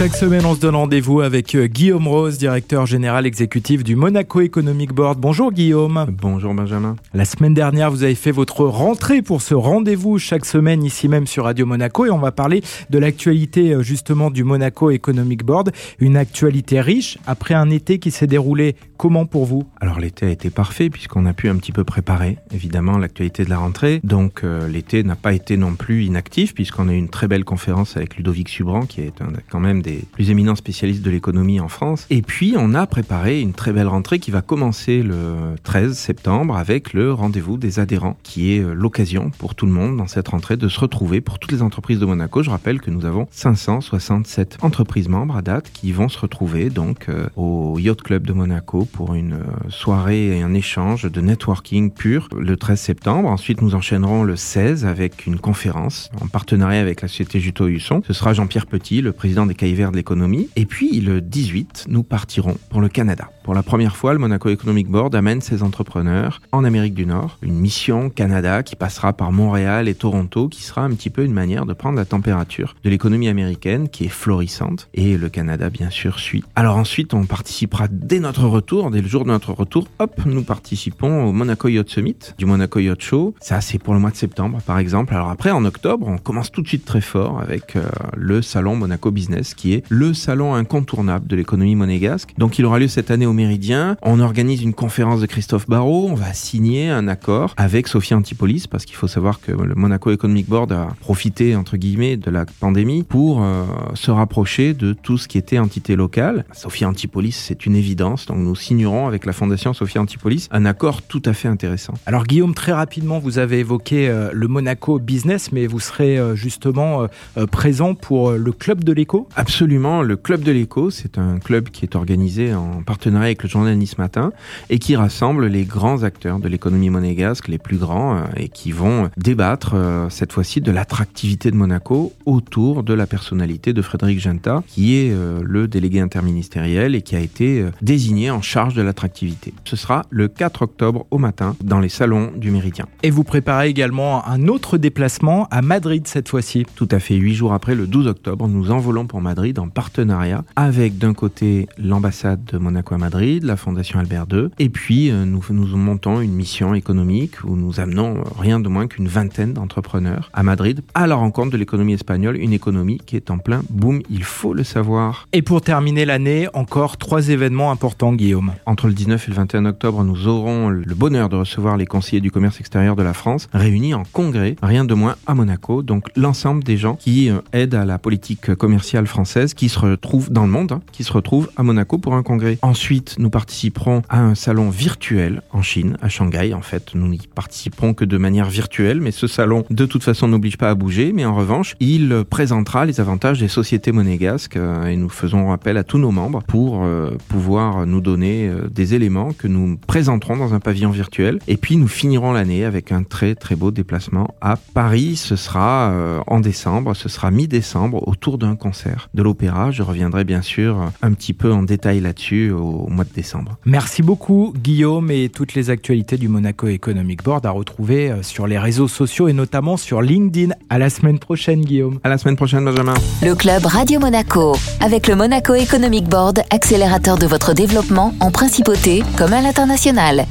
Chaque semaine, on se donne rendez-vous avec euh, Guillaume Rose, directeur général exécutif du Monaco Economic Board. Bonjour Guillaume. Bonjour Benjamin. La semaine dernière, vous avez fait votre rentrée pour ce rendez-vous chaque semaine ici même sur Radio Monaco et on va parler de l'actualité euh, justement du Monaco Economic Board. Une actualité riche après un été qui s'est déroulé comment pour vous? Alors l'été a été parfait puisqu'on a pu un petit peu préparer évidemment l'actualité de la rentrée. Donc euh, l'été n'a pas été non plus inactif puisqu'on a eu une très belle conférence avec Ludovic Subran qui est un, quand même des plus éminents spécialistes de l'économie en France. Et puis, on a préparé une très belle rentrée qui va commencer le 13 septembre avec le rendez-vous des adhérents, qui est euh, l'occasion pour tout le monde dans cette rentrée de se retrouver pour toutes les entreprises de Monaco. Je rappelle que nous avons 567 entreprises membres à date qui vont se retrouver donc euh, au Yacht Club de Monaco pour une euh, soirée et un échange de networking pur le 13 septembre. Ensuite, nous enchaînerons le 16 avec une conférence en partenariat avec la société Juto Husson. Ce sera Jean-Pierre Petit, le président des de l'économie. Et puis le 18, nous partirons pour le Canada. Pour la première fois, le Monaco Economic Board amène ses entrepreneurs en Amérique du Nord. Une mission Canada qui passera par Montréal et Toronto, qui sera un petit peu une manière de prendre la température de l'économie américaine qui est florissante. Et le Canada, bien sûr, suit. Alors ensuite, on participera dès notre retour, dès le jour de notre retour, hop, nous participons au Monaco Yacht Summit, du Monaco Yacht Show. Ça, c'est pour le mois de septembre, par exemple. Alors après, en octobre, on commence tout de suite très fort avec euh, le salon Monaco Business, qui est le salon incontournable de l'économie monégasque. Donc il aura lieu cette année au Méridien. On organise une conférence de Christophe Barrault. On va signer un accord avec Sophia Antipolis parce qu'il faut savoir que le Monaco Economic Board a profité entre guillemets de la pandémie pour euh, se rapprocher de tout ce qui était entité locale. Sophia Antipolis, c'est une évidence. Donc nous signerons avec la fondation Sophia Antipolis un accord tout à fait intéressant. Alors Guillaume, très rapidement, vous avez évoqué euh, le Monaco Business, mais vous serez euh, justement présent pour le club de l'écho Absolument, le Club de l'Écho, c'est un club qui est organisé en partenariat avec le journal Nice Matin et qui rassemble les grands acteurs de l'économie monégasque, les plus grands, euh, et qui vont débattre euh, cette fois-ci de l'attractivité de Monaco autour de la personnalité de Frédéric Genta, qui est euh, le délégué interministériel et qui a été désigné en charge de l'attractivité. Ce sera le 4 octobre au matin dans les salons du Méridien. Et vous préparez également un autre déplacement à Madrid cette fois-ci. Tout à fait, huit jours après, le 12 octobre, nous envolons pour Madrid en partenariat avec d'un côté l'ambassade de Monaco à Madrid, la Fondation Albert II, et puis euh, nous, nous montons une mission économique où nous amenons rien de moins qu'une vingtaine d'entrepreneurs à Madrid à la rencontre de l'économie espagnole, une économie qui est en plein boom, il faut le savoir. Et pour terminer l'année, encore trois événements importants, Guillaume. Entre le 19 et le 21 octobre, nous aurons le bonheur de recevoir les conseillers du commerce extérieur de la France réunis en congrès, rien de moins à Monaco, donc l'ensemble des gens qui euh, aident à la politique commerciale française qui se retrouvent dans le monde, hein, qui se retrouvent à Monaco pour un congrès. Ensuite, nous participerons à un salon virtuel en Chine, à Shanghai. En fait, nous n'y participerons que de manière virtuelle, mais ce salon, de toute façon, n'oblige pas à bouger. Mais en revanche, il présentera les avantages des sociétés monégasques euh, et nous faisons appel à tous nos membres pour euh, pouvoir nous donner euh, des éléments que nous présenterons dans un pavillon virtuel. Et puis, nous finirons l'année avec un très très beau déplacement à Paris. Ce sera en décembre, ce sera mi-décembre, autour d'un concert l'opéra. Je reviendrai bien sûr un petit peu en détail là-dessus au mois de décembre. Merci beaucoup Guillaume et toutes les actualités du Monaco Economic Board à retrouver euh, sur les réseaux sociaux et notamment sur LinkedIn. À la semaine prochaine Guillaume. À la semaine prochaine Benjamin. Le club Radio Monaco avec le Monaco Economic Board, accélérateur de votre développement en principauté comme à l'international.